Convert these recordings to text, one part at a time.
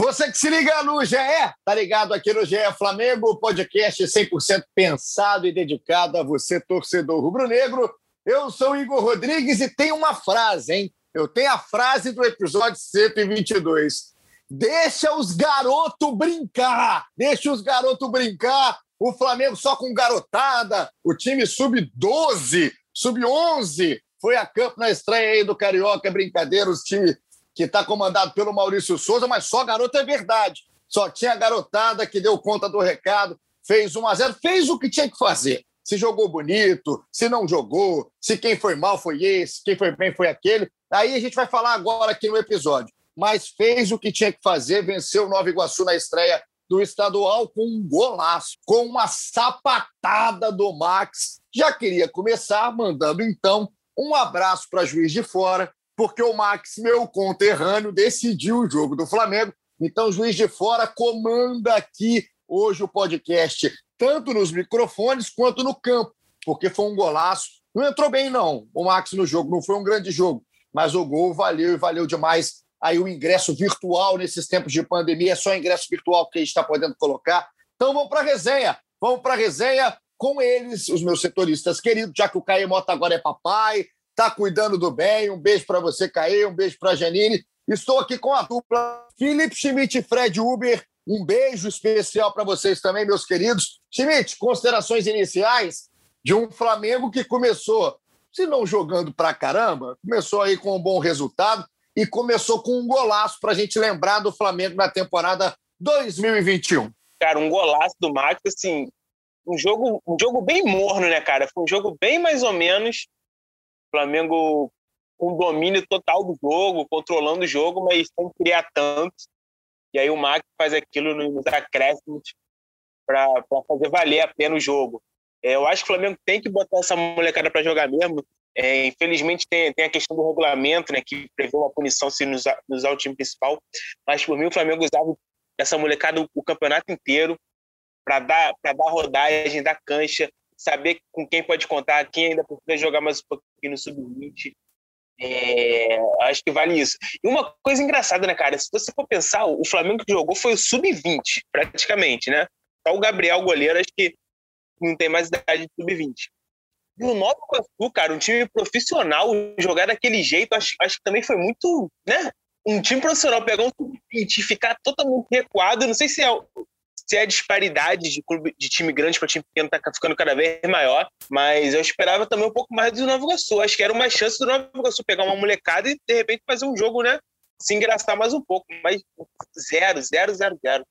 Você que se liga no GE, tá ligado aqui no GE Flamengo, podcast 100% pensado e dedicado a você, torcedor rubro-negro. Eu sou Igor Rodrigues e tem uma frase, hein? Eu tenho a frase do episódio 122. Deixa os garotos brincar! Deixa os garotos brincar! O Flamengo só com garotada, o time sub-12, sub-11 foi a campo na estreia aí do Carioca, brincadeira, os time que está comandado pelo Maurício Souza, mas só garoto é verdade. Só tinha garotada que deu conta do recado, fez 1 a 0 fez o que tinha que fazer. Se jogou bonito, se não jogou, se quem foi mal foi esse, quem foi bem foi aquele. Aí a gente vai falar agora aqui no episódio. Mas fez o que tinha que fazer, venceu o Nova Iguaçu na estreia do estadual com um golaço, com uma sapatada do Max. Já queria começar mandando então um abraço para Juiz de Fora, porque o Max, meu conterrâneo, decidiu o jogo do Flamengo. Então, Juiz de Fora comanda aqui hoje o podcast, tanto nos microfones quanto no campo, porque foi um golaço. Não entrou bem, não, o Max no jogo, não foi um grande jogo, mas o gol valeu e valeu demais. Aí o ingresso virtual nesses tempos de pandemia, é só ingresso virtual que a gente está podendo colocar. Então vamos para a resenha. Vamos para a resenha com eles, os meus setoristas queridos, já que o Caio Mota agora é papai, está cuidando do bem. Um beijo para você, Caê, um beijo para a Janine. Estou aqui com a dupla Felipe Schmidt e Fred Uber. Um beijo especial para vocês também, meus queridos. Schmidt, considerações iniciais de um Flamengo que começou, se não jogando para caramba, começou aí com um bom resultado e começou com um golaço para a gente lembrar do Flamengo na temporada 2021. Cara, um golaço do Max, assim, um jogo, um jogo bem morno, né, cara? Foi um jogo bem mais ou menos Flamengo com domínio total do jogo, controlando o jogo, mas sem criar tanto. E aí o Max faz aquilo nos acréscimos para fazer valer a pena o jogo. É, eu acho que o Flamengo tem que botar essa molecada para jogar mesmo. É, infelizmente tem, tem a questão do regulamento, né, que prevê uma punição se nos usar o time principal. Mas por mim o Flamengo usava essa molecada o, o campeonato inteiro para dar para dar rodagem, dar cancha, saber com quem pode contar, quem ainda precisa jogar mais um pouquinho no sub-20. É, acho que vale isso. E uma coisa engraçada, né, cara? Se você for pensar, o Flamengo que jogou foi o sub-20, praticamente, né? Só o Gabriel, goleiro, acho que não tem mais idade de sub-20. E o Nova Iguaçu, cara, um time profissional, jogar daquele jeito, acho, acho que também foi muito, né? Um time profissional pegar um sub-20 e ficar totalmente recuado, não sei se é se a disparidade de, clube, de time grande para time pequeno está ficando cada vez maior, mas eu esperava também um pouco mais do Nova Iguaçu. Acho que era uma chance do Nova Iguaçu pegar uma molecada e de repente fazer um jogo, né? Se engraçar mais um pouco, mas zero, zero, zero, zero.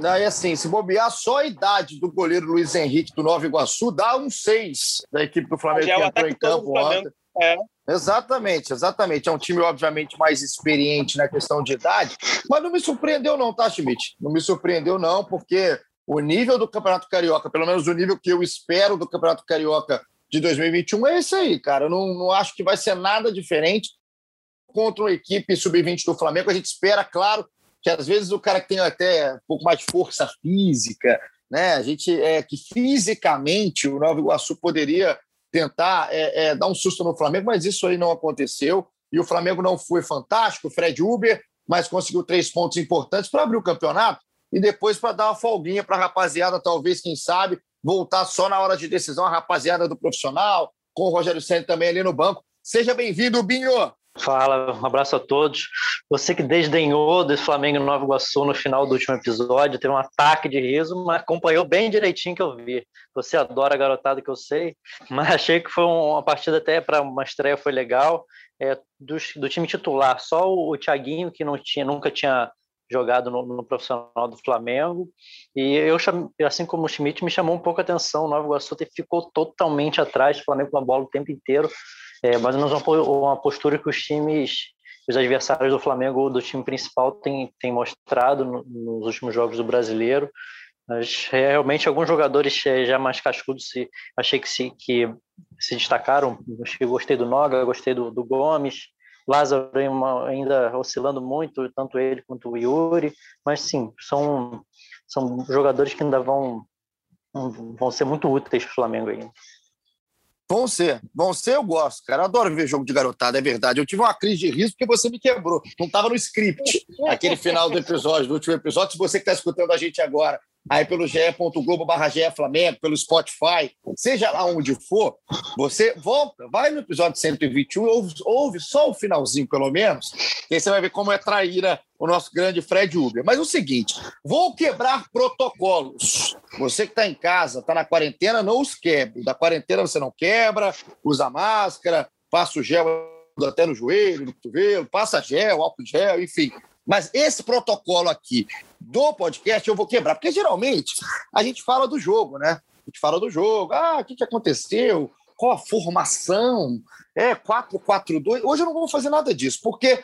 Não, e assim, se bobear, só a idade do goleiro Luiz Henrique do Nova Iguaçu dá um seis da equipe do Flamengo que entrou em campo ontem. É. Exatamente, exatamente. É um time, obviamente, mais experiente na questão de idade, mas não me surpreendeu, não, tá, Schmidt? Não me surpreendeu, não, porque o nível do Campeonato Carioca, pelo menos o nível que eu espero do Campeonato Carioca de 2021 é esse aí, cara. Eu não, não acho que vai ser nada diferente contra uma equipe sub-20 do Flamengo. A gente espera, claro, que às vezes o cara que tem até um pouco mais de força física, né? A gente é que fisicamente o Nova Iguaçu poderia tentar é, é, dar um susto no Flamengo, mas isso aí não aconteceu. E o Flamengo não foi fantástico, Fred Uber, mas conseguiu três pontos importantes para abrir o campeonato e depois para dar uma folguinha para a rapaziada, talvez, quem sabe, voltar só na hora de decisão, a rapaziada do profissional, com o Rogério Senna também ali no banco. Seja bem-vindo, Binho! Fala, um abraço a todos. Você que desdenhou desse Flamengo no Nova Iguaçu no final do último episódio, teve um ataque de riso, mas acompanhou bem direitinho que eu vi. Você adora a garotada que eu sei, mas achei que foi uma partida até para uma estreia foi legal. É, do, do, time titular, só o, o Thiaguinho, que não tinha, nunca tinha jogado no, no, profissional do Flamengo. E eu, assim como o Schmidt, me chamou um pouco a atenção. O Nova Iguaçu ficou totalmente atrás do Flamengo com a bola o tempo inteiro é, mais ou menos uma postura que os times, os adversários do Flamengo, do time principal, têm, mostrado no, nos últimos jogos do brasileiro. Mas realmente alguns jogadores já mais cascudos se, achei que se, que se destacaram. Gostei do Noga, gostei do, do Gomes. Lázaro ainda oscilando muito, tanto ele quanto o Yuri. Mas sim, são, são jogadores que ainda vão, vão ser muito úteis para o Flamengo ainda. Vão ser, vão ser, eu gosto, cara. Eu adoro ver jogo de garotada, é verdade. Eu tive uma crise de riso porque você me quebrou. Não estava no script aquele final do episódio, do último episódio. Se você que está escutando a gente agora aí pelo ge.globo barra Flamengo, pelo Spotify, seja lá onde for, você volta, vai no episódio 121, ouve, ouve só o finalzinho, pelo menos, que aí você vai ver como é traíra o nosso grande Fred Uber. Mas é o seguinte, vou quebrar protocolos. Você que está em casa, está na quarentena, não os quebre. Da quarentena você não quebra, usa máscara, passa o gel até no joelho, no cotovelo, passa gel, álcool gel, enfim. Mas esse protocolo aqui do podcast eu vou quebrar, porque geralmente a gente fala do jogo, né? A gente fala do jogo, ah, o que, que aconteceu? Qual a formação? É 4-4-2. Hoje eu não vou fazer nada disso, porque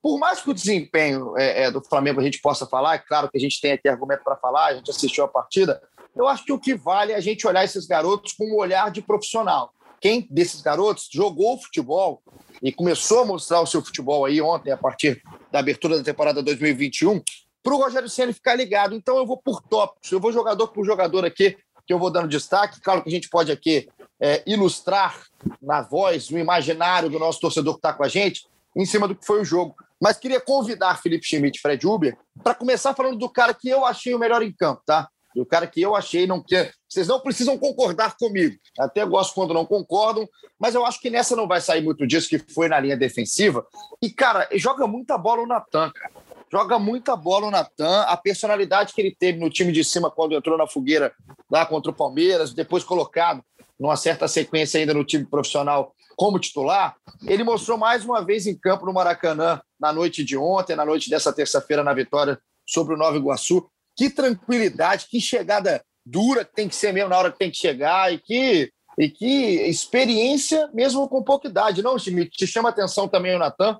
por mais que o desempenho é, é, do Flamengo a gente possa falar, é claro que a gente tem aqui argumento para falar, a gente assistiu a partida, eu acho que o que vale é a gente olhar esses garotos com um olhar de profissional. Quem desses garotos jogou futebol e começou a mostrar o seu futebol aí ontem, a partir da abertura da temporada 2021, para o Rogério Senna ficar ligado. Então eu vou por tópicos, eu vou jogador por jogador aqui, que eu vou dando destaque. Claro que a gente pode aqui é, ilustrar na voz, no imaginário do nosso torcedor que está com a gente, em cima do que foi o jogo. Mas queria convidar Felipe Schmidt e Fred Uber para começar falando do cara que eu achei o melhor em campo, tá? Do cara que eu achei não quer. Vocês não precisam concordar comigo. Até gosto quando não concordam, mas eu acho que nessa não vai sair muito disso, que foi na linha defensiva. E, cara, joga muita bola o Natan, cara. Joga muita bola o Natan. A personalidade que ele teve no time de cima quando entrou na fogueira lá contra o Palmeiras, depois colocado numa certa sequência ainda no time profissional como titular, ele mostrou mais uma vez em campo no Maracanã na noite de ontem, na noite dessa terça-feira, na vitória sobre o Nova Iguaçu. Que tranquilidade, que chegada dura que tem que ser mesmo na hora que tem que chegar e que, e que experiência mesmo com pouca idade. Não, Schmidt, te chama atenção também o Natan?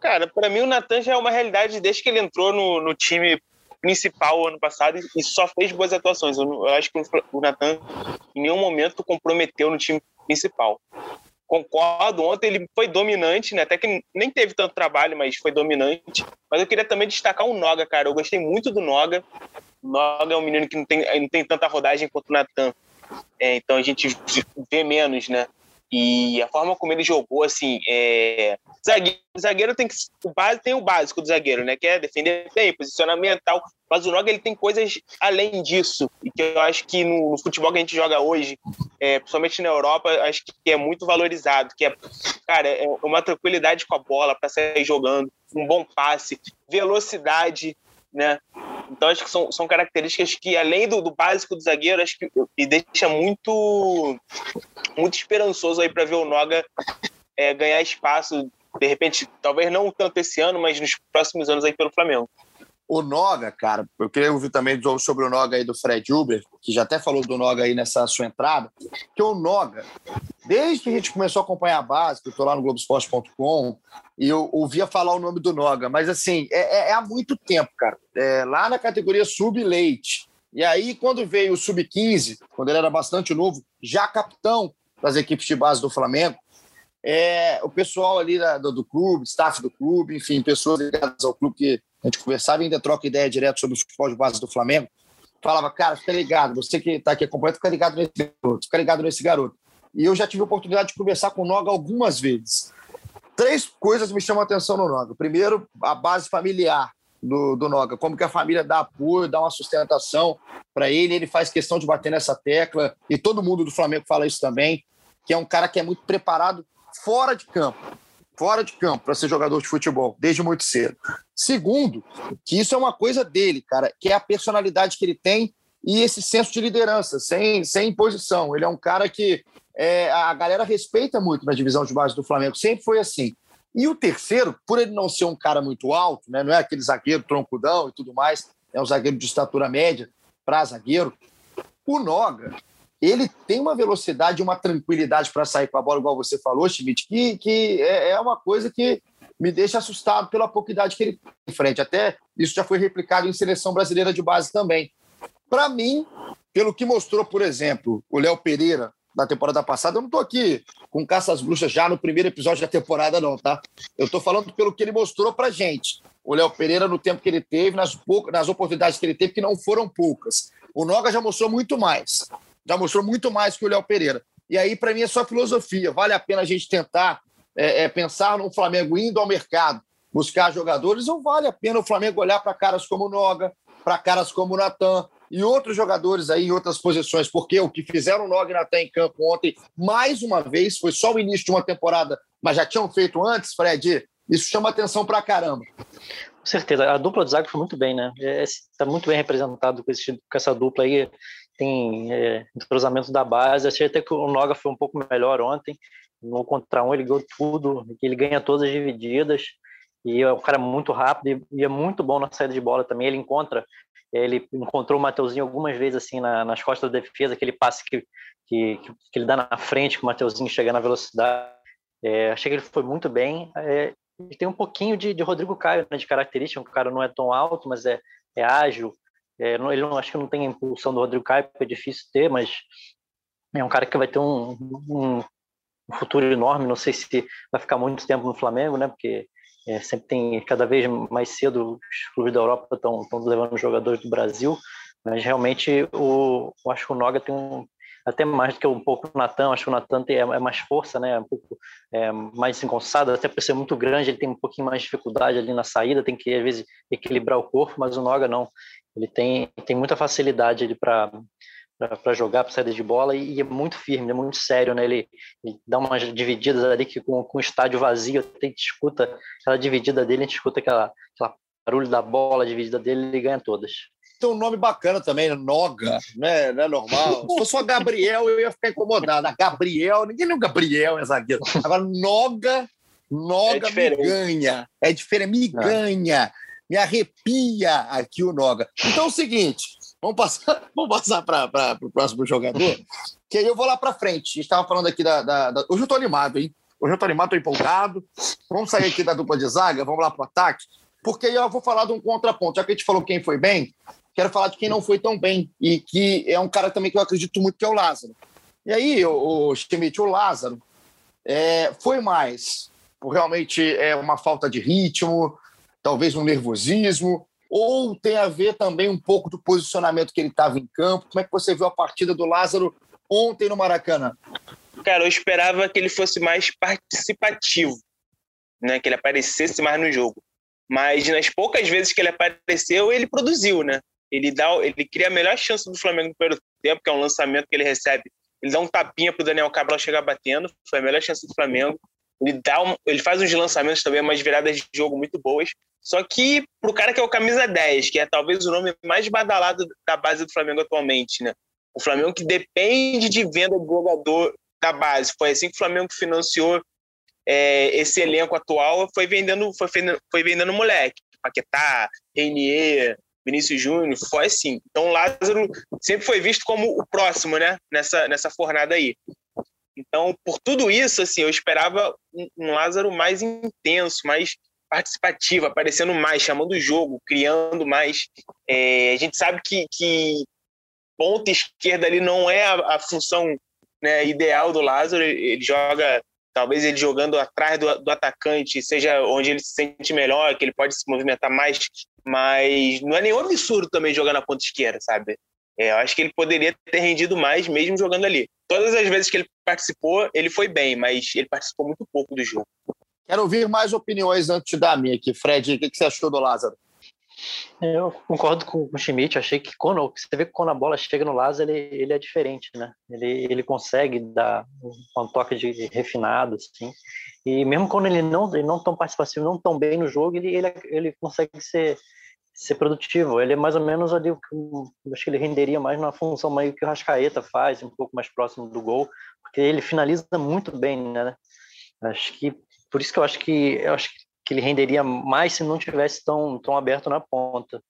Cara, para mim o Natan já é uma realidade desde que ele entrou no, no time principal ano passado e só fez boas atuações. Eu, eu acho que o Natan em nenhum momento comprometeu no time principal. Concordo, ontem ele foi dominante, né? Até que nem teve tanto trabalho, mas foi dominante. Mas eu queria também destacar o Noga, cara. Eu gostei muito do Noga. O Noga é um menino que não tem, não tem tanta rodagem quanto o Natan. É, então a gente vê menos, né? E a forma como ele jogou, assim, é... zagueiro, zagueiro tem que o base tem o básico do zagueiro, né? Que é defender bem, posicionamento, tal. Mas o Noga ele tem coisas além disso e que eu acho que no, no futebol que a gente joga hoje, é, principalmente na Europa, acho que é muito valorizado. Que é, cara, é uma tranquilidade com a bola para sair jogando, um bom passe, velocidade, né? Então acho que são, são características que, além do, do básico do zagueiro, acho que me deixa muito, muito esperançoso aí para ver o Noga é, ganhar espaço, de repente, talvez não tanto esse ano, mas nos próximos anos aí pelo Flamengo. O Noga, cara, eu queria ouvir também sobre o Noga aí do Fred Uber, que já até falou do Noga aí nessa sua entrada, que o Noga, desde que a gente começou a acompanhar a base, que eu estou lá no Globoesporte.com, e eu ouvia falar o nome do Noga, mas assim, é, é, é há muito tempo, cara. É, lá na categoria sub-leite. E aí, quando veio o sub-15, quando ele era bastante novo, já capitão das equipes de base do Flamengo, é, o pessoal ali da, do, do, clube, staff do clube, enfim, pessoas ligadas ao clube que a gente conversava e ainda troca ideia direto sobre o futebol de base do Flamengo, falava, cara, fica ligado, você que está aqui acompanhando, fica ligado nesse garoto, fica ligado nesse garoto. E eu já tive a oportunidade de conversar com o Noga algumas vezes. Três coisas me chamam a atenção no Noga. Primeiro, a base familiar do, do Noga, como que a família dá apoio, dá uma sustentação para ele, ele faz questão de bater nessa tecla, e todo mundo do Flamengo fala isso também, que é um cara que é muito preparado fora de campo fora de campo para ser jogador de futebol, desde muito cedo. Segundo, que isso é uma coisa dele, cara, que é a personalidade que ele tem e esse senso de liderança, sem, sem imposição. Ele é um cara que é, a galera respeita muito na divisão de base do Flamengo, sempre foi assim. E o terceiro, por ele não ser um cara muito alto, né, não é aquele zagueiro troncudão e tudo mais, é um zagueiro de estatura média para zagueiro, o Noga ele tem uma velocidade, uma tranquilidade para sair com a bola, igual você falou, Schmidt, que, que é, é uma coisa que me deixa assustado pela pouca idade que ele tem em frente. Até isso já foi replicado em seleção brasileira de base também. Para mim, pelo que mostrou, por exemplo, o Léo Pereira na temporada passada, eu não estou aqui com caça às bruxas já no primeiro episódio da temporada, não, tá? Eu estou falando pelo que ele mostrou para gente. O Léo Pereira, no tempo que ele teve, nas, poucas, nas oportunidades que ele teve, que não foram poucas. O Noga já mostrou muito mais. Já mostrou muito mais que o Léo Pereira. E aí, para mim, é só filosofia. Vale a pena a gente tentar é, é, pensar no Flamengo indo ao mercado, buscar jogadores, ou vale a pena o Flamengo olhar para caras como o Noga, para caras como o Natan, e outros jogadores aí em outras posições, porque o que fizeram o Nog até em campo ontem, mais uma vez, foi só o início de uma temporada, mas já tinham feito antes, Fred, isso chama atenção pra caramba. Com certeza, a dupla do zaga foi muito bem, né? Está é, muito bem representado com, esse, com essa dupla aí, tem é, entrosamento da base, achei até que o Noga foi um pouco melhor ontem, no contra um ele ganhou tudo, ele ganha todas as divididas, e é um cara muito rápido e é muito bom na saída de bola também. Ele encontra ele encontrou o Mateuzinho algumas vezes assim na, nas costas da defesa, aquele passe que, que, que ele dá na frente, que o Mateuzinho chega na velocidade. É, achei que ele foi muito bem. É, ele tem um pouquinho de, de Rodrigo Caio né, de característica, o cara não é tão alto, mas é, é ágil. É, não, ele não acho que não tem a impulsão do Rodrigo Caio, porque é difícil ter, mas é um cara que vai ter um, um, um futuro enorme. Não sei se vai ficar muito tempo no Flamengo, né? Porque é, sempre tem, cada vez mais cedo, os clubes da Europa estão levando jogadores do Brasil, mas realmente o, eu acho que o Noga tem um, até mais do que um pouco o Natan, acho que o Natan é, é, mais força, né? um pouco é, mais desengonçado, até por ser muito grande, ele tem um pouquinho mais de dificuldade ali na saída, tem que às vezes equilibrar o corpo, mas o Noga não, ele tem, tem muita facilidade para para jogar, para saída de bola, e, é muito firme, é muito sério, né? Ele, ele dá umas divididas ali que com, com o estádio vazio, a gente escuta aquela dividida dele, a gente escuta aquela, aquela barulho da bola, a dividida dele, ele ganha todas. Tem um nome bacana também, né? Noga, né? Não é normal. Se fosse uma Gabriel, eu ia ficar incomodado. A Gabriel, ninguém nem o Gabriel é zagueiro. Agora, Noga, Noga é me ganha. É diferente, me é. ganha. Me arrepia aqui o Noga. Então é o seguinte, Vamos passar, vamos passar para o próximo jogador, que aí eu vou lá para frente. A gente estava falando aqui da, da, da, Hoje eu estou animado, hein? Hoje eu estou animado, estou empolgado. Vamos sair aqui da dupla de zaga, vamos lá para o ataque, porque aí eu vou falar de um contraponto. Já que a gente falou quem foi bem, quero falar de quem não foi tão bem, e que é um cara também que eu acredito muito que é o Lázaro. E aí, o, o Schmidt, o Lázaro, é, foi mais por realmente é uma falta de ritmo, talvez um nervosismo, ou tem a ver também um pouco do posicionamento que ele estava em campo? Como é que você viu a partida do Lázaro ontem no Maracanã? Cara, eu esperava que ele fosse mais participativo, né? que ele aparecesse mais no jogo. Mas nas poucas vezes que ele apareceu, ele produziu, né? Ele, dá, ele cria a melhor chance do Flamengo no primeiro tempo, que é um lançamento que ele recebe. Ele dá um tapinha para o Daniel Cabral chegar batendo, foi a melhor chance do Flamengo. Ele, dá um, ele faz uns lançamentos também, umas viradas de jogo muito boas. Só que pro cara que é o camisa 10, que é talvez o nome mais badalado da base do Flamengo atualmente, né? O Flamengo que depende de venda de jogador da base. Foi assim que o Flamengo financiou é, esse elenco atual, foi vendendo, foi, foi vendendo moleque. Paquetá, Reinier, Vinícius Júnior, foi assim. Então Lázaro sempre foi visto como o próximo, né? Nessa, nessa fornada aí. Então, por tudo isso, assim, eu esperava um, um Lázaro mais intenso, mais participativa, aparecendo mais, chamando o jogo, criando mais. É, a gente sabe que, que ponta esquerda ali não é a, a função né, ideal do Lázaro. Ele joga, talvez ele jogando atrás do, do, atacante, seja onde ele se sente melhor, que ele pode se movimentar mais, mas não é nenhum absurdo também jogar na ponta esquerda, sabe? É, eu acho que ele poderia ter rendido mais mesmo jogando ali. Todas as vezes que ele participou, ele foi bem, mas ele participou muito pouco do jogo. Quero ouvir mais opiniões antes da minha aqui. Fred, o que você achou do Lázaro? Eu concordo com o Schmidt, achei que quando você vê que quando a bola chega no Lázaro, ele, ele é diferente, né? Ele, ele consegue dar um, toque de refinado, assim. E mesmo quando ele não ele não tão participativo, não tão bem no jogo, ele, ele, ele consegue ser, ser produtivo. Ele é mais ou menos ali, acho que ele renderia mais na função meio que o Rascaeta faz, um pouco mais próximo do gol, porque ele finaliza muito bem, né? Acho que por isso que eu acho que eu acho que ele renderia mais se não tivesse tão, tão aberto na ponta.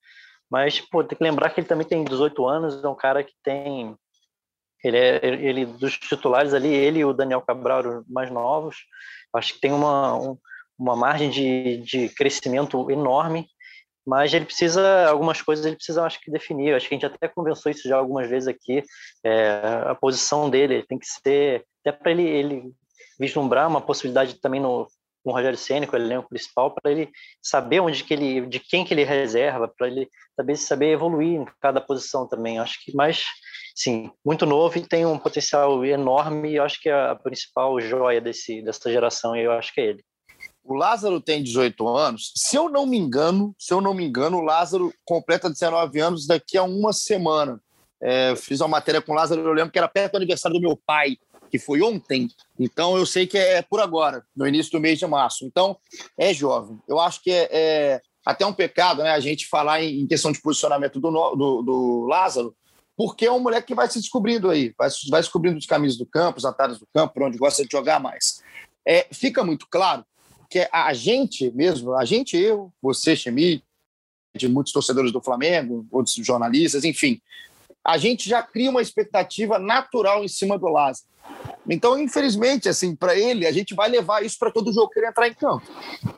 Mas pô, tem que lembrar que ele também tem 18 anos, é um cara que tem ele é ele dos titulares ali, ele e o Daniel Cabral mais novos, acho que tem uma um, uma margem de, de crescimento enorme, mas ele precisa, algumas coisas ele precisa, acho que, definir. Acho que a gente até conversou isso já algumas vezes aqui. É, a posição dele tem que ser, até para ele, ele vislumbrar uma possibilidade também no, com o Rogério Ceni, com o elenco principal, para ele saber onde que ele, de quem que ele reserva, para ele saber saber evoluir em cada posição também. Acho que mais, sim, muito novo e tem um potencial enorme. E acho que é a principal joia desse dessa geração. E eu acho que é ele. O Lázaro tem 18 anos. Se eu não me engano, se eu não me engano, o Lázaro completa 19 anos daqui a uma semana. É, fiz uma matéria com o Lázaro, eu lembro que era perto do aniversário do meu pai, que foi ontem. Então eu sei que é por agora, no início do mês de março. Então é jovem. Eu acho que é, é até um pecado, né, a gente falar em, questão de posicionamento do, do, do Lázaro, porque é um moleque que vai se descobrindo aí, vai, vai descobrindo os caminhos do campo, os atalhos do campo, por onde gosta de jogar mais. É, fica muito claro que a gente mesmo, a gente, eu, você, Chemi, de muitos torcedores do Flamengo, outros jornalistas, enfim, a gente já cria uma expectativa natural em cima do Lázaro. Então, infelizmente, assim, para ele, a gente vai levar isso para todo jogo que ele entrar em campo.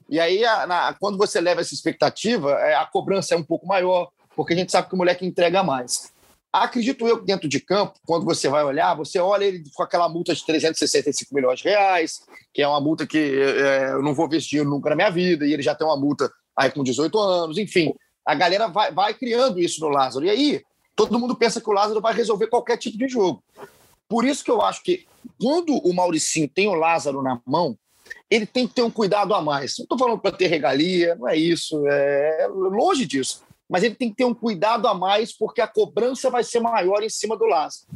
E aí, a, na, quando você leva essa expectativa, é, a cobrança é um pouco maior, porque a gente sabe que o moleque entrega mais. Acredito eu que dentro de campo, quando você vai olhar, você olha ele com aquela multa de 365 milhões de reais, que é uma multa que é, eu não vou ver nunca na minha vida, e ele já tem uma multa aí com 18 anos, enfim. A galera vai, vai criando isso no Lázaro. E aí, todo mundo pensa que o Lázaro vai resolver qualquer tipo de jogo. Por isso que eu acho que quando o Mauricinho tem o Lázaro na mão, ele tem que ter um cuidado a mais. Não estou falando para ter regalia, não é isso, é longe disso mas ele tem que ter um cuidado a mais, porque a cobrança vai ser maior em cima do Lázaro.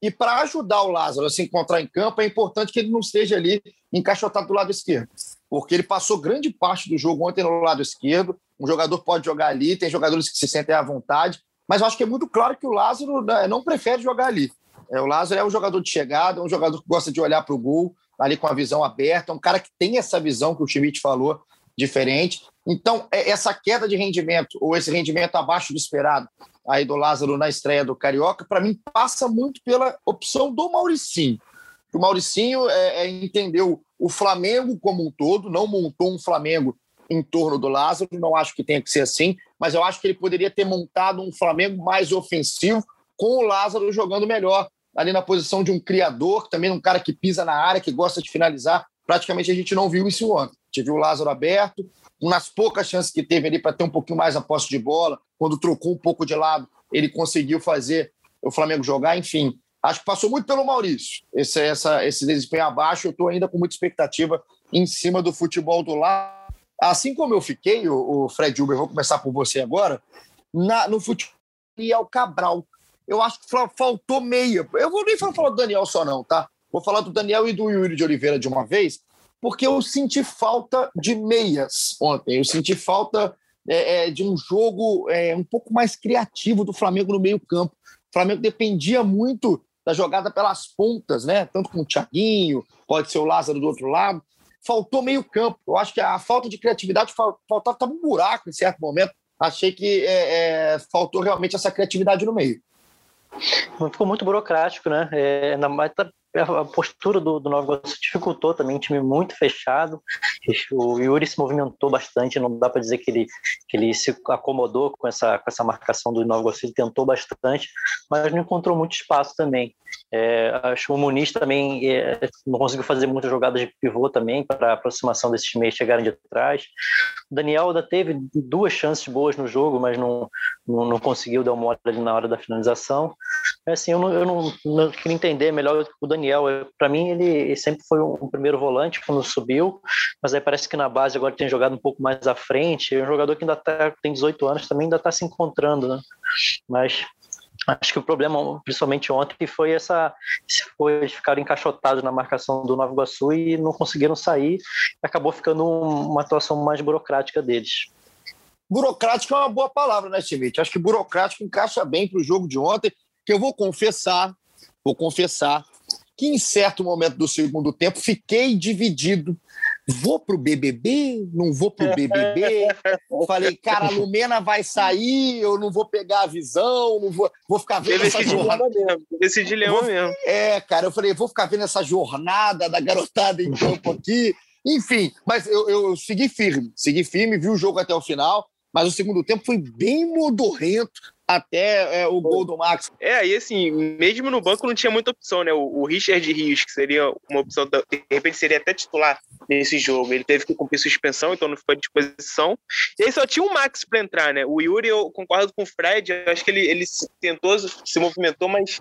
E para ajudar o Lázaro a se encontrar em campo, é importante que ele não esteja ali encaixotado do lado esquerdo, porque ele passou grande parte do jogo ontem no lado esquerdo. Um jogador pode jogar ali, tem jogadores que se sentem à vontade, mas eu acho que é muito claro que o Lázaro né, não prefere jogar ali. É, o Lázaro é um jogador de chegada, é um jogador que gosta de olhar para o gol, ali com a visão aberta, é um cara que tem essa visão que o Schmidt falou, diferente. Então, é, essa queda de rendimento, ou esse rendimento abaixo do esperado, aí do Lázaro na estreia do Carioca, para mim passa muito pela opção do Mauricinho. O Mauricinho é, é, entendeu o Flamengo como um todo, não montou um Flamengo em torno do Lázaro, não acho que tenha que ser assim, mas eu acho que ele poderia ter montado um Flamengo mais ofensivo, com o Lázaro jogando melhor, ali na posição de um criador, também um cara que pisa na área, que gosta de finalizar. Praticamente a gente não viu isso ontem. Viu o Lázaro aberto, nas poucas chances que teve ali para ter um pouquinho mais a posse de bola, quando trocou um pouco de lado, ele conseguiu fazer o Flamengo jogar, enfim. Acho que passou muito pelo Maurício. Esse, essa, esse desempenho abaixo, eu estou ainda com muita expectativa em cima do futebol do lado. Assim como eu fiquei, o, o Fred Uber, vou começar por você agora, na, no futebol Daniel Cabral. Eu acho que faltou meia. Eu vou nem falar do Daniel só, não, tá? Vou falar do Daniel e do Yuri de Oliveira de uma vez, porque eu senti falta de meias ontem. Eu senti falta é, é, de um jogo é, um pouco mais criativo do Flamengo no meio-campo. O Flamengo dependia muito da jogada pelas pontas, né? Tanto com o Thiaguinho, pode ser o Lázaro do outro lado. Faltou meio-campo. Eu acho que a falta de criatividade faltava um buraco em certo momento. Achei que é, é, faltou realmente essa criatividade no meio. Ficou muito burocrático, né? É, na, a postura do, do Nova Iguaçu dificultou também, um time muito fechado. O Yuri se movimentou bastante, não dá para dizer que ele, que ele se acomodou com essa, com essa marcação do Nova Iguaçu, ele tentou bastante, mas não encontrou muito espaço também. É, acho que o Muniz também é, não conseguiu fazer muitas jogadas de pivô também para a aproximação desses meios chegarem de trás. O Daniel ainda teve duas chances boas no jogo, mas não, não, não conseguiu dar uma hora ali na hora da finalização. Assim, eu não, eu não, não queria entender melhor o Daniel. Para mim, ele sempre foi um, primeiro volante quando subiu, mas aí parece que na base agora tem jogado um pouco mais à frente. É um jogador que ainda tá, tem 18 anos, também ainda está se encontrando, né? Mas acho que o problema, principalmente ontem, foi essa foi ficar encaixotados na marcação do Nova Iguaçu e não conseguiram sair. Acabou ficando uma atuação mais burocrática deles. Burocrático é uma boa palavra, né, Schmidt? Acho que burocrático encaixa bem para o jogo de ontem, que eu vou confessar, vou confessar que em certo momento do segundo tempo fiquei dividido. Vou pro BBB? Não vou pro BBB? Falei, cara, a Lumena vai sair, eu não vou pegar a visão, não vou, vou ficar vendo essa jornada. Mesmo. Esse dilema vou, mesmo. É, cara, eu falei, vou ficar vendo essa jornada da garotada em campo aqui. Enfim, mas eu, eu segui firme, segui firme, vi o jogo até o final, mas o segundo tempo foi bem modorrento até é, o gol do Max. É, e assim, mesmo no banco não tinha muita opção, né? O, o Richard Rios, que seria uma opção, de repente seria até titular nesse jogo, ele teve que cumprir suspensão, então não ficou à disposição. E aí só tinha o Max para entrar, né? O Yuri, eu concordo com o Fred, eu acho que ele, ele tentou, se movimentou, mas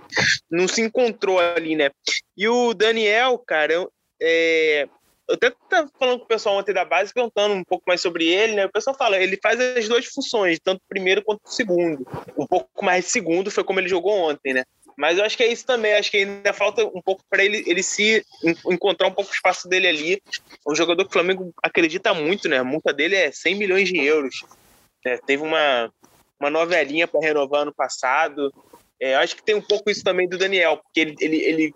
não se encontrou ali, né? E o Daniel, cara, é, eu até estava falando com o pessoal ontem da base, perguntando um pouco mais sobre ele, né? O pessoal fala, ele faz as duas funções, tanto o primeiro quanto o segundo. Um pouco mais de segundo foi como ele jogou ontem, né? Mas eu acho que é isso também, acho que ainda falta um pouco para ele, ele se encontrar um pouco o espaço dele ali. Um jogador que o Flamengo acredita muito, né? A multa dele é 100 milhões de euros. É, teve uma, uma novelinha para renovar ano passado. É, acho que tem um pouco isso também do Daniel, porque ele, ele, ele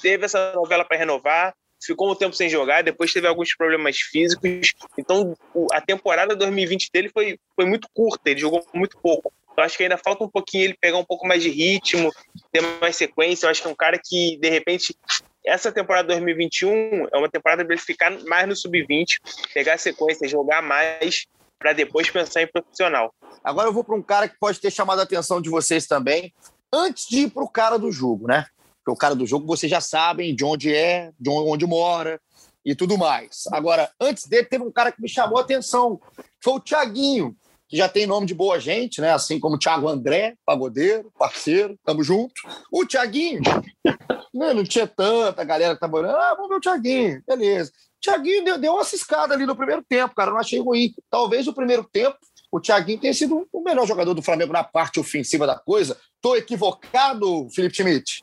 teve essa novela para renovar, ficou um tempo sem jogar, depois teve alguns problemas físicos. Então, a temporada 2020 dele foi, foi muito curta, ele jogou muito pouco. Eu acho que ainda falta um pouquinho ele pegar um pouco mais de ritmo, ter mais sequência. Eu acho que é um cara que, de repente, essa temporada 2021 é uma temporada para ele ficar mais no sub-20, pegar sequência, jogar mais, para depois pensar em profissional. Agora eu vou para um cara que pode ter chamado a atenção de vocês também, antes de ir para o cara do jogo, né? Porque o cara do jogo vocês já sabem de onde é, de onde mora e tudo mais. Agora, antes dele, teve um cara que me chamou a atenção. Foi o Tiaguinho, que já tem nome de boa gente, né? Assim como o Thiago André, pagodeiro, parceiro, tamo junto. O Tiaguinho, né? não tinha tanta galera que tá morando. Ah, vamos ver o Tiaguinho, beleza. Tiaguinho deu, deu uma ciscada ali no primeiro tempo, cara. Não achei ruim. Talvez o primeiro tempo o Thiaguinho tenha sido o melhor jogador do Flamengo na parte ofensiva da coisa. Tô equivocado, Felipe Schmidt?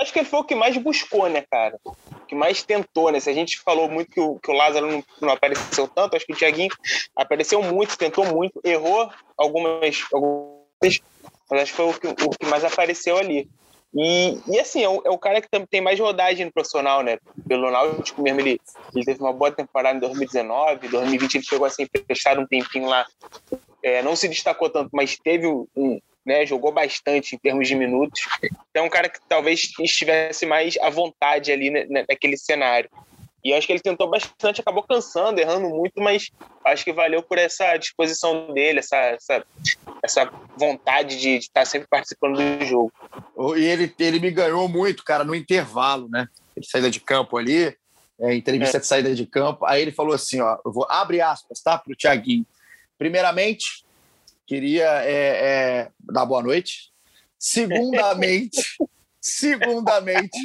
Acho que ele foi o que mais buscou, né, cara? O que mais tentou, né? Se a gente falou muito que o, que o Lázaro não, não apareceu tanto, acho que o Thiaguinho apareceu muito, tentou muito, errou algumas, algumas mas acho que foi o que, o que mais apareceu ali. E, e assim, é o, é o, cara que tem mais rodagem no profissional, né? Pelo Náutico mesmo, ele, ele teve uma boa temporada em 2019, 2020 ele chegou assim, fechar um tempinho lá. É, não se destacou tanto, mas teve um, né, jogou bastante em termos de minutos. Então, é um cara que talvez estivesse mais à vontade ali né, naquele cenário. E acho que ele tentou bastante, acabou cansando, errando muito, mas acho que valeu por essa disposição dele, essa, essa, essa vontade de, estar sempre participando do jogo. E ele, ele me ganhou muito, cara, no intervalo, né? Ele saída de campo ali, é, entrevista é. de saída de campo. Aí ele falou assim: ó, eu vou abre aspas, tá? Para o Tiaguinho. Primeiramente, Queria é, é, dar boa noite. Segundamente, segundamente,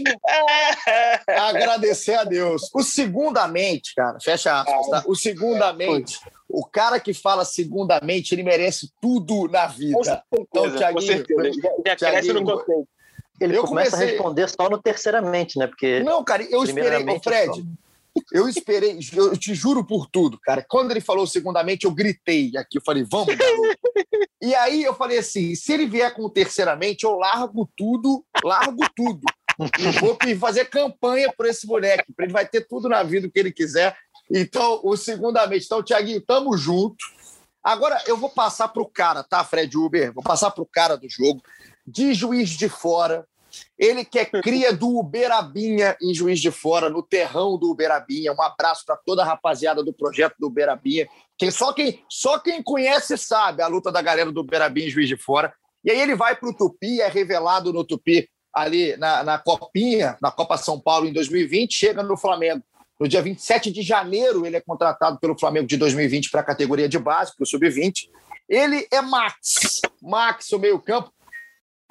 agradecer a Deus. O segundamente, cara, fecha aspas, tá? O segundamente, o cara que fala segundamente, ele merece tudo na vida. Certeza, então, Tiaguinho, já, já cresce no conceito. Ele eu começa comecei... a responder só no terceiramente, né? Porque não, cara, eu esperei, o Fred. Só... Eu esperei, eu te juro por tudo, cara. Quando ele falou segundamente, eu gritei aqui, eu falei, vamos, garoto. E aí eu falei assim: se ele vier com terceiramente, eu largo tudo, largo tudo. E vou fazer campanha por esse moleque, ele vai ter tudo na vida que ele quiser. Então, o segundamente. Então, Tiaguinho, tamo junto. Agora eu vou passar para o cara, tá, Fred Uber? Vou passar para o cara do jogo. De juiz de fora, ele que é cria do Uberabinha em Juiz de Fora, no terrão do Uberabinha. Um abraço para toda a rapaziada do projeto do Uberabinha. Que só, quem, só quem conhece sabe a luta da galera do Uberabinha em Juiz de Fora. E aí ele vai para o Tupi, é revelado no Tupi ali na, na Copinha, na Copa São Paulo em 2020, chega no Flamengo. No dia 27 de janeiro, ele é contratado pelo Flamengo de 2020 para a categoria de base, para o Sub-20. Ele é Max. Max, o meio-campo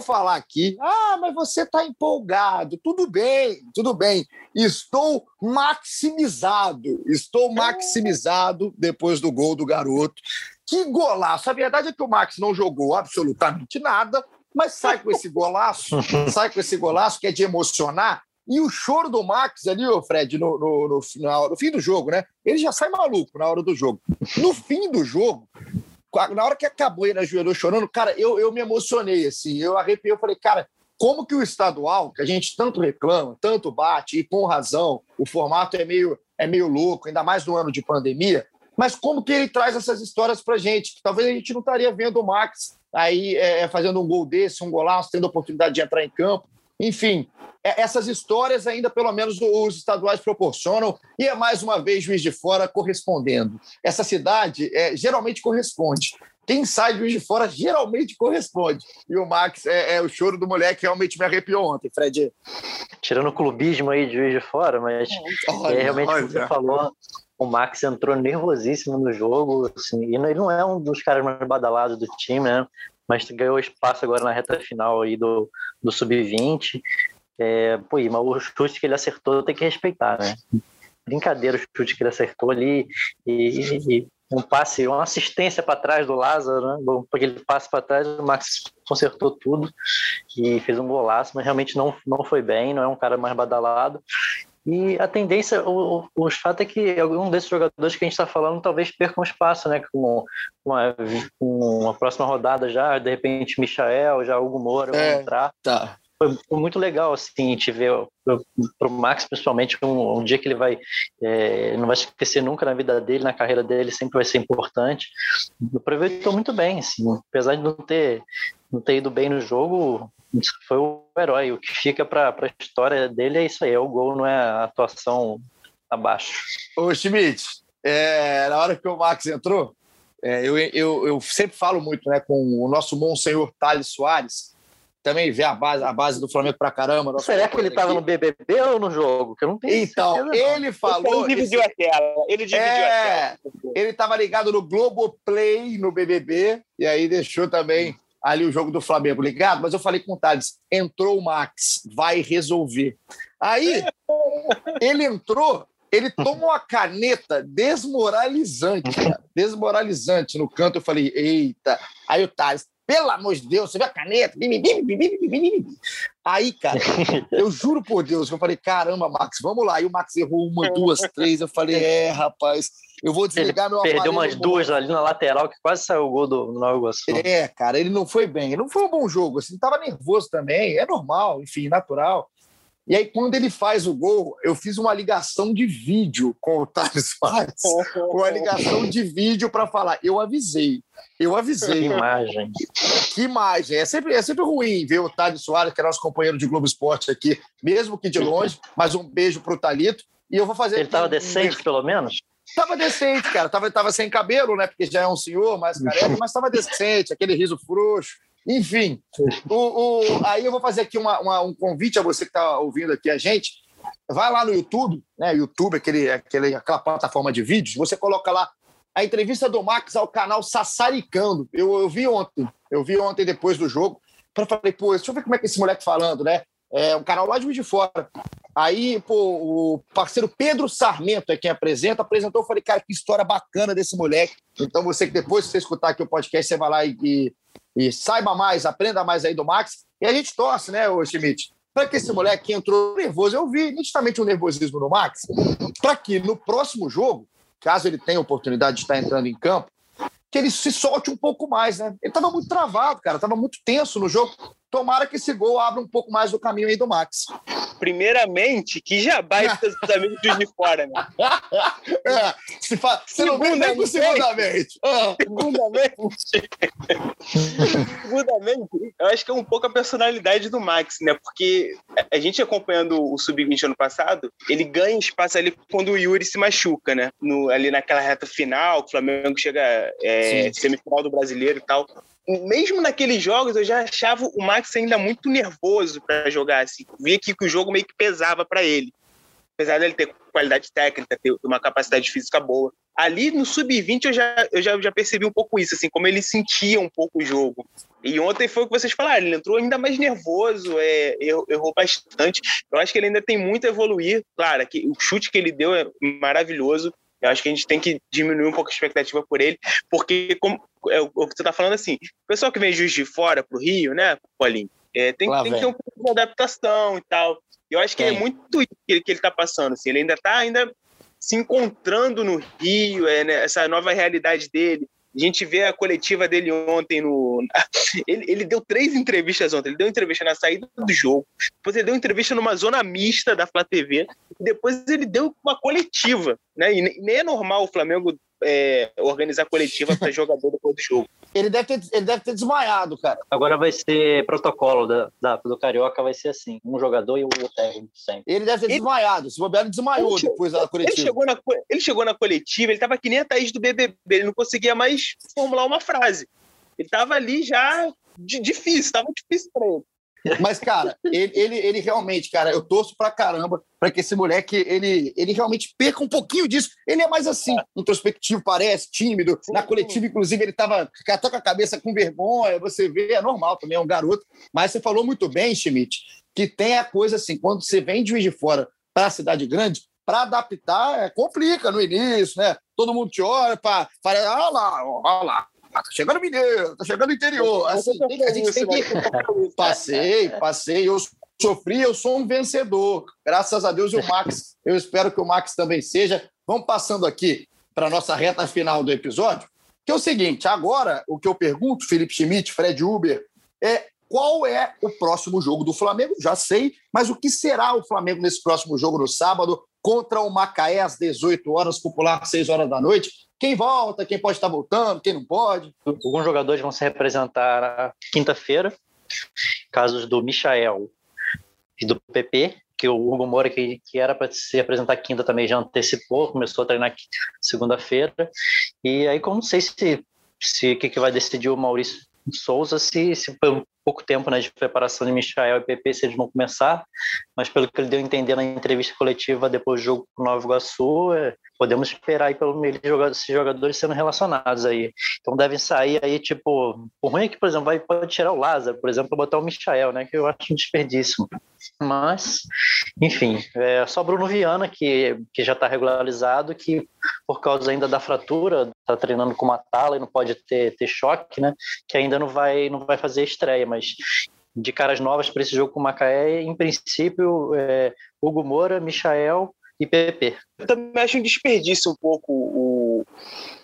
falar aqui, ah, mas você está empolgado. Tudo bem, tudo bem. Estou maximizado, estou maximizado depois do gol do garoto. Que golaço! A verdade é que o Max não jogou absolutamente nada, mas sai com esse golaço, sai com esse golaço que é de emocionar. E o choro do Max ali, ô Fred, no, no, no, no, fim do jogo, né? Ele já sai maluco na hora do jogo. No fim do jogo, na hora que acabou ele ajoelhou chorando, cara, eu, eu me emocionei, assim, eu arrepiei, eu falei, cara, como que o estadual, que a gente tanto reclama, tanto bate, e com razão, o formato é meio, é meio louco, ainda mais no ano de pandemia, mas como que ele traz essas histórias pra gente? Que talvez a gente não estaria vendo o Max aí é, é, fazendo um gol desse, um golaço, tendo a oportunidade de entrar em campo, Enfim, essas histórias ainda, pelo menos, os estaduais proporcionam, e é mais uma vez Juiz de Fora correspondendo. Essa cidade é, geralmente corresponde. Quem sai de Juiz de Fora geralmente corresponde. E o Max, é, é, o choro do moleque realmente me arrepiou ontem, Fred. Tirando o clubismo aí de Juiz de Fora, mas olha, é, realmente olha. você falou, o Max entrou nervosíssimo no jogo, assim, e ele não é um dos caras mais badalados do time, né? Mas ganhou espaço agora na reta final aí do, do Sub-20. É, pô, mas o chute que ele acertou tem que respeitar, né? Brincadeira o chute que ele acertou ali e, e um passe, uma assistência para trás do Lázaro, né? Porque ele passe para trás, o Max consertou tudo e fez um golaço, mas realmente não, não foi bem, não é um cara mais badalado. E a tendência, o, o, o fato é que algum desses jogadores que a gente está falando talvez percam espaço, né? Com uma, uma próxima rodada já, de repente, Michael, já Hugo Moura é, vão entrar. Tá foi, muito legal assim te ver para o Max principalmente um, um, dia que ele vai é, não vai esquecer nunca na vida dele na carreira dele sempre vai ser importante. Aproveitou muito bem assim apesar de não ter não ter ido bem no jogo foi o herói. O que fica para a história dele é isso aí é o gol não é a atuação abaixo. Ô Schmidt é, na hora que o Max entrou é, eu, eu, eu sempre falo muito né, com o nosso Monsenhor Thales Soares também ver a base, a base do Flamengo pra caramba. Será que ele estava no BBB ou no jogo? Que eu não tenho Então, certeza, ele falou. Ele dividiu esse... a tela. Ele dividiu é, a tela. Ele estava ligado no Globoplay, no BBB, e aí deixou também ali o jogo do Flamengo ligado. Mas eu falei com o Thales: entrou o Max, vai resolver. Aí, ele entrou, ele tomou uma caneta desmoralizante, cara, desmoralizante no canto. Eu falei, eita. Aí o Thales, pelo amor de Deus, você vê a caneta? Aí, cara, eu juro por Deus, eu falei, caramba, Max, vamos lá. E o Max errou uma, duas, três. Eu falei, é, rapaz, eu vou desligar meu Perdeu umas duas ali na lateral, que quase saiu o gol do Nova Iguaçu. É, cara, ele não foi bem. Ele não foi um bom jogo, assim, tava nervoso também. É normal, enfim, natural. E aí, quando ele faz o gol, eu fiz uma ligação de vídeo com o Thales Fares. uma ligação de vídeo para falar. Eu avisei. Eu avisei. Que imagem. Que imagem. É sempre, é sempre ruim ver o Thales Soares, que é nosso companheiro de Globo Esporte aqui, mesmo que de longe, mas um beijo para o Talito. E eu vou fazer. Ele estava decente, pelo menos? Tava decente, cara. Tava, tava sem cabelo, né? Porque já é um senhor mais careca, mas tava decente, aquele riso frouxo. Enfim, o, o, aí eu vou fazer aqui uma, uma, um convite a você que está ouvindo aqui a gente. Vai lá no YouTube, né? YouTube, aquele, aquele, aquela plataforma de vídeos, você coloca lá a entrevista do Max ao canal Sassaricando. Eu, eu vi ontem, eu vi ontem depois do jogo. Eu falei, pô, deixa eu ver como é que esse moleque falando, né? É um canal lá de Juiz de Fora. Aí, pô, o parceiro Pedro Sarmento é quem apresenta, apresentou, eu falei, cara, que história bacana desse moleque. Então, você que depois, se você escutar aqui o podcast, você vai lá e, e e saiba mais, aprenda mais aí do Max. E a gente torce, né, o Schmidt? Para que esse moleque entrou nervoso, eu vi nitidamente um nervosismo no Max, para que no próximo jogo, caso ele tenha oportunidade de estar entrando em campo, que ele se solte um pouco mais, né? Ele estava muito travado, cara, estava muito tenso no jogo. Tomara que esse gol abra um pouco mais do caminho aí do Max. Primeiramente, que já vai os amigos de fora, né? É, se fa... Você não vem nem com segundamente. Ah. Segundamente. segundamente, eu acho que é um pouco a personalidade do Max, né? Porque a gente acompanhando o Sub-20 ano passado, ele ganha espaço ali quando o Yuri se machuca, né? No, ali naquela reta final, o Flamengo chega é, semifinal do brasileiro e tal mesmo naqueles jogos, eu já achava o Max ainda muito nervoso para jogar. Assim. Via que, que o jogo meio que pesava para ele. Apesar dele ter qualidade técnica, ter uma capacidade física boa. Ali no sub-20 eu, já, eu já, já percebi um pouco isso, assim, como ele sentia um pouco o jogo. E ontem foi o que vocês falaram, ele entrou ainda mais nervoso, é, errou, errou bastante. Eu acho que ele ainda tem muito a evoluir. Claro, que o chute que ele deu é maravilhoso, eu acho que a gente tem que diminuir um pouco a expectativa por ele, porque como, é, o que você está falando assim, o pessoal que vem Juiz de Fora para o Rio, né, Paulinho, é, tem, tem que ter um pouco de adaptação e tal. Eu acho que é muito isso que ele, que ele tá passando, assim, ele ainda está ainda se encontrando no Rio, é, né, essa nova realidade dele. A gente vê a coletiva dele ontem no. Ele, ele deu três entrevistas ontem. Ele deu entrevista na saída do jogo, depois ele deu entrevista numa zona mista da Flá TV, e depois ele deu uma coletiva. Né? E nem é normal o Flamengo é, organizar coletiva para jogador depois do jogo. Ele deve ter, ele deve ter desmaiado, cara. Agora vai ser protocolo da, da, do Carioca, vai ser assim: um jogador e o técnico sempre. Ele deve ter ele, desmaiado. Se bobear, ele desmaiou ele depois da coletiva. Ele chegou, na, ele chegou na coletiva, ele tava que nem a Thaís do BBB, ele não conseguia mais formular uma frase. Ele tava ali já difícil, tava difícil para ele. Mas, cara, ele, ele, ele, realmente, cara, eu torço pra caramba para que esse moleque, ele, ele realmente perca um pouquinho disso. Ele é mais assim, introspectivo, parece, tímido. Na coletiva, inclusive, ele tava até com a cabeça com vergonha, você vê, é normal também, é um garoto. Mas você falou muito bem, Schmidt, que tem a coisa assim, quando você vem de Juiz de Fora para a cidade grande, para adaptar, é, complica no início, né? Todo mundo te olha para. Olha lá, olha lá, ah, tá chegando mineiro, tá chegando interior. Assim, tem, a gente tem que. Passei, passei. Eu sofri, eu sou um vencedor. Graças a Deus e o Max. Eu espero que o Max também seja. Vamos passando aqui para a nossa reta final do episódio, que é o seguinte: agora o que eu pergunto, Felipe Schmidt, Fred Uber, é qual é o próximo jogo do Flamengo? Já sei, mas o que será o Flamengo nesse próximo jogo no sábado contra o Macaé às 18 horas, popular 6 horas da noite? Quem volta, quem pode estar voltando, quem não pode. Alguns jogadores vão se representar na quinta-feira, casos do Michael e do PP, que o Hugo Moura, que, que era para se apresentar quinta, também já antecipou, começou a treinar segunda-feira. E aí, como não sei se se que, que vai decidir o Maurício Souza, se, se por pouco tempo né, de preparação de Michael e PP, se eles vão começar, mas pelo que ele deu a entender na entrevista coletiva depois do jogo com o Nova Iguaçu, é, podemos esperar aí pelo menos esses jogadores sendo relacionados aí. Então devem sair aí, tipo, o ruim é que, por exemplo, vai, pode tirar o Lázaro, por exemplo, botar o Michael, né, que eu acho um desperdício. Mas, enfim, é só Bruno Viana, que, que já está regularizado, que por causa ainda da fratura, está treinando com uma tala e não pode ter, ter choque, né, que ainda não vai, não vai fazer estreia, mas de caras novas para esse jogo com o Macaé, em princípio, é, Hugo Moura, Michael e PP. Eu também acho um desperdício um pouco o,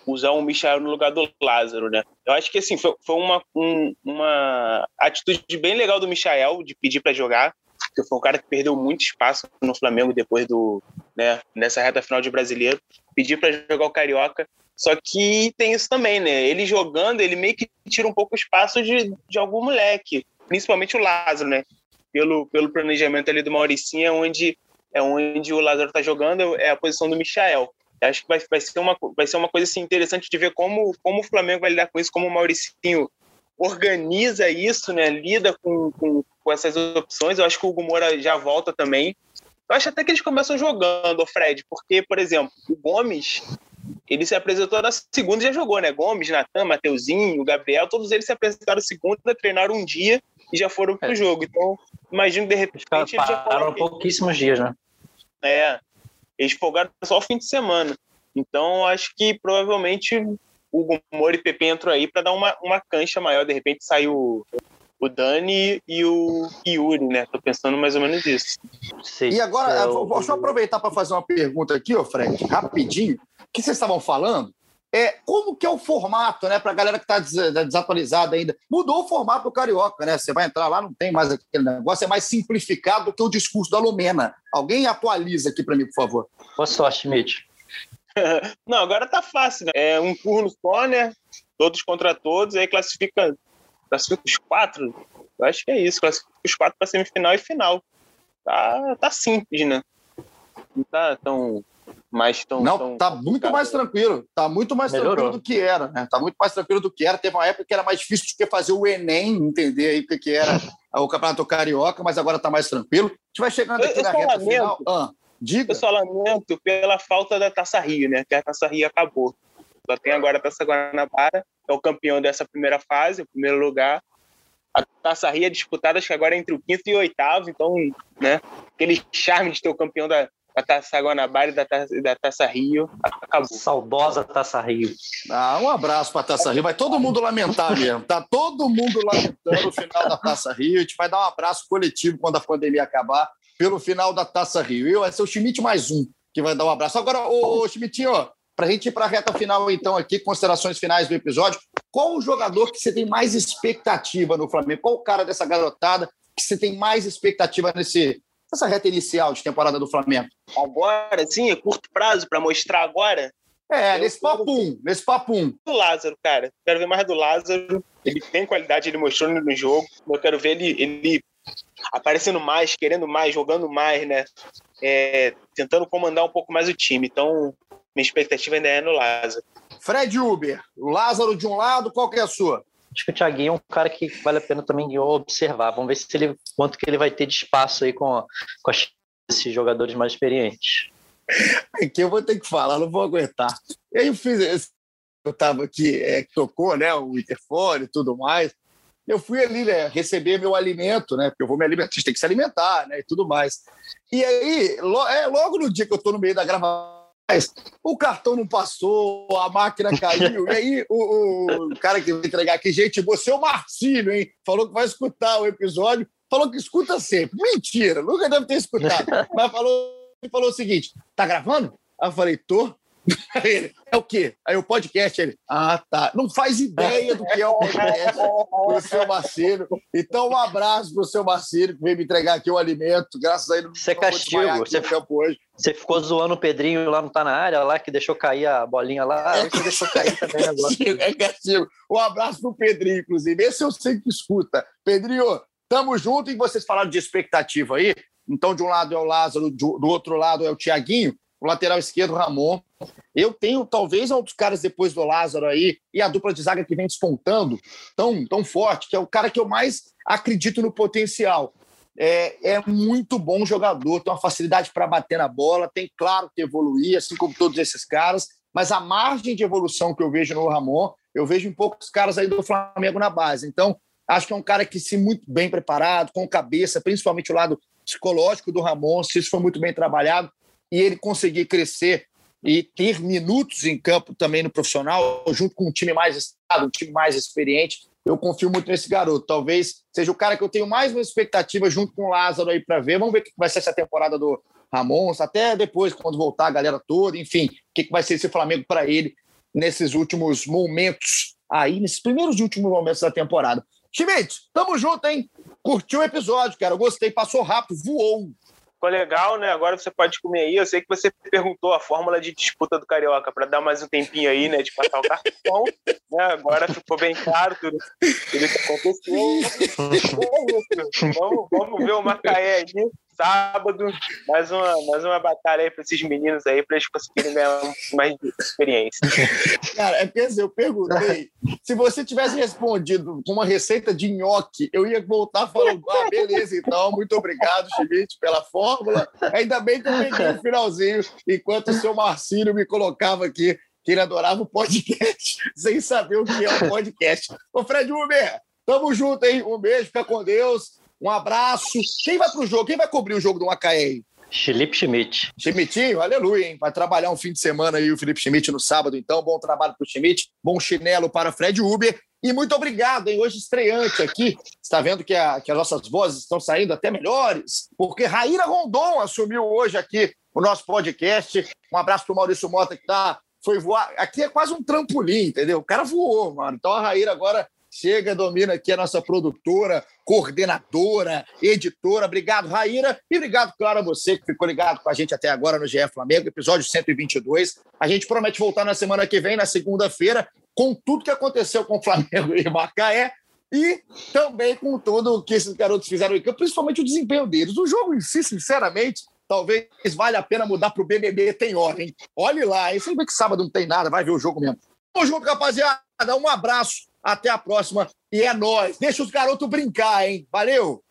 usar o Michael no lugar do Lázaro, né? Eu acho que assim foi, foi uma, um, uma atitude bem legal do Michael de pedir para jogar, porque foi um cara que perdeu muito espaço no Flamengo depois do, né, nessa reta final de brasileiro, pedir para jogar o Carioca. Só que tem isso também, né? Ele jogando, ele meio que tira um pouco o espaço de, de algum moleque principalmente o Lázaro, né? Pelo, pelo planejamento ali do Mauricinho, é onde, é onde o Lázaro tá jogando, é a posição do Michael. Acho que vai, vai, ser uma, vai ser uma coisa assim, interessante de ver como, como o Flamengo vai lidar com isso, como o Mauricinho organiza isso, né? Lida com, com, com essas opções. Eu acho que o Hugo Moura já volta também. Eu acho até que eles começam jogando, Fred, porque, por exemplo, o Gomes, ele se apresentou na segunda e já jogou, né? Gomes, Natan, Mateuzinho, Gabriel, todos eles se apresentaram segunda, treinaram um dia e já foram pro é. jogo. Então, imagino de repente. Eles já pararam pouquíssimos dias, né? É. Eles folgaram só o fim de semana. Então, acho que provavelmente o Gomori e Pepe entram aí para dar uma, uma cancha maior. De repente saiu o Dani e o Yuri, né? Tô pensando mais ou menos isso. E agora, eu... deixa eu aproveitar para fazer uma pergunta aqui, ó, Fred, rapidinho. O que vocês estavam falando é, como que é o formato, né, para a galera que está desatualizada ainda? Mudou o formato do Carioca, né? Você vai entrar lá, não tem mais aquele negócio, é mais simplificado do que o discurso da Lumena. Alguém atualiza aqui para mim, por favor. Boa sorte, Mitch. não, agora tá fácil, né? É um turno só, né? Todos contra todos, aí classifica, classifica os quatro. Eu acho que é isso, classifica os quatro para semifinal e final. Tá, tá simples, né? Não tá tão mas tão, não tão tá muito mais tranquilo tá muito mais Melhorou. tranquilo do que era né tá muito mais tranquilo do que era teve uma época que era mais difícil do que fazer o Enem entender aí o que, era o campeonato carioca mas agora tá mais tranquilo a gente vai chegando aqui eu, na reta lamento, final ah, diga eu só lamento pela falta da Taça Rio né que a Taça Rio acabou só tem agora a Taça Guanabara é o campeão dessa primeira fase o primeiro lugar a Taça Rio é disputada, acho que agora é entre o quinto e o oitavo, então, né, aquele charme de ter o campeão da, da Taça Guanabara e da Taça, da Taça Rio. Acabou. Saudosa Taça Rio. Ah, um abraço para a Taça Rio. Vai todo mundo lamentar mesmo. Tá todo mundo lamentando o final da Taça Rio. A gente vai dar um abraço coletivo quando a pandemia acabar pelo final da Taça Rio. Eu, vai ser o Schmidt mais um que vai dar um abraço. Agora, ô, ô Schmidtinho, para a gente ir para a reta final, então, aqui, considerações finais do episódio. Qual o jogador que você tem mais expectativa no Flamengo? Qual o cara dessa garotada que você tem mais expectativa nesse, essa reta inicial de temporada do Flamengo? Agora, sim, é curto prazo para mostrar agora. É, nesse papum, nesse papum. Do Lázaro, cara. Quero ver mais do Lázaro. Ele tem qualidade, ele mostrou no jogo. Eu quero ver ele, ele aparecendo mais, querendo mais, jogando mais, né? É, tentando comandar um pouco mais o time. Então, minha expectativa ainda é no Lázaro. Fred Uber, o Lázaro de um lado, qual que é a sua? Acho que o Thiaguinho é um cara que vale a pena também observar. Vamos ver se ele, quanto que ele vai ter de espaço aí com, com esses jogadores mais experientes. Aqui eu vou ter que falar, não vou aguentar. Eu fiz eu estava aqui, é, tocou né, o interfone e tudo mais. Eu fui ali né, receber meu alimento, né? Porque eu vou me alimentar, tem que se alimentar, né? E tudo mais. E aí, lo, é, logo no dia que eu estou no meio da gravação, o cartão não passou, a máquina caiu. e aí, o, o, cara que vai entregar aqui, gente, você é o Marcílio, hein? Falou que vai escutar o episódio, falou que escuta sempre. Mentira, nunca deve ter escutado. Mas falou, falou o seguinte: tá gravando? Aí eu falei, tô. Ele, é o quê? Aí o podcast, ele, ah, tá. Não faz ideia do que é o podcast do seu Marcelo. Então, um abraço pro seu Marcelo, que veio me entregar aqui o alimento. Graças a ele, você é castigo. Você, hoje. você ficou zoando o Pedrinho lá, não tá na área, lá, que deixou cair a bolinha lá. É. Você deixou cair também agora. É castigo. Um abraço pro Pedrinho, inclusive. Esse eu sei que escuta. Pedrinho, tamo junto e vocês falaram de expectativa aí. Então, de um lado é o Lázaro, do outro lado é o Tiaguinho o lateral esquerdo, Ramon. Eu tenho, talvez, dos caras depois do Lázaro aí, e a dupla de zaga que vem despontando tão, tão forte, que é o cara que eu mais acredito no potencial. É, é muito bom jogador, tem uma facilidade para bater na bola, tem, claro, que evoluir, assim como todos esses caras, mas a margem de evolução que eu vejo no Ramon, eu vejo em poucos caras aí do Flamengo na base. Então, acho que é um cara que, se muito bem preparado, com cabeça, principalmente o lado psicológico do Ramon, se isso for muito bem trabalhado, e ele conseguir crescer e ter minutos em campo também no profissional, junto com um time mais estado, um time mais experiente, eu confio muito nesse garoto. Talvez seja o cara que eu tenho mais uma expectativa junto com o Lázaro aí para ver. Vamos ver o que vai ser essa temporada do Ramon, até depois, quando voltar a galera toda, enfim, o que vai ser esse Flamengo para ele nesses últimos momentos aí, nesses primeiros e últimos momentos da temporada. Schmidt, tamo junto, hein? Curtiu o episódio, cara. Eu gostei, passou rápido, voou ficou legal, né? Agora você pode comer aí. Eu sei que você perguntou a fórmula de disputa do Carioca para dar mais um tempinho aí, né? De passar o cartão. Né? Agora ficou bem claro tudo, tudo que aconteceu. É vamos, vamos ver o Macaé aí sábado, mais uma, mais uma batalha aí para esses meninos aí, para eles conseguirem ganhar mais experiência. Cara, é porque assim, eu perguntei, se você tivesse respondido com uma receita de nhoque, eu ia voltar falando, ah, beleza, então, muito obrigado, Schmidt, pela fórmula. Ainda bem que eu peguei o finalzinho, enquanto o seu Marcílio me colocava aqui que ele adorava o podcast, sem saber o que é o podcast. Ô, Fred Uber, tamo junto, hein? Um beijo, fica com Deus. Um abraço. Quem vai para o jogo? Quem vai cobrir o jogo do Macaé? Felipe Schmidt. Schmidtinho, aleluia, hein? Vai trabalhar um fim de semana aí o Felipe Schmidt no sábado, então. Bom trabalho para o Schmidt, bom chinelo para Fred Uber. E muito obrigado, hein? Hoje estreante aqui. Está vendo que, a, que as nossas vozes estão saindo até melhores, porque Raíra Rondon assumiu hoje aqui o nosso podcast. Um abraço para o Maurício Mota, que tá, foi voar. Aqui é quase um trampolim, entendeu? O cara voou, mano. Então a Raíra agora chega, domina aqui a nossa produtora, coordenadora, editora. Obrigado, Raíra. E obrigado, claro, a você que ficou ligado com a gente até agora no GE Flamengo, episódio 122. A gente promete voltar na semana que vem, na segunda-feira, com tudo que aconteceu com o Flamengo e Macaé. E também com tudo que esses garotos fizeram em campo, principalmente o desempenho deles. O jogo em si, sinceramente, talvez valha a pena mudar para o BBB tem hora, hein? Olhe lá, hein? Você que sábado não tem nada, vai ver o jogo mesmo. Tamo junto, rapaziada. Um abraço até a próxima e é nóis. Deixa os garotos brincar, hein? Valeu!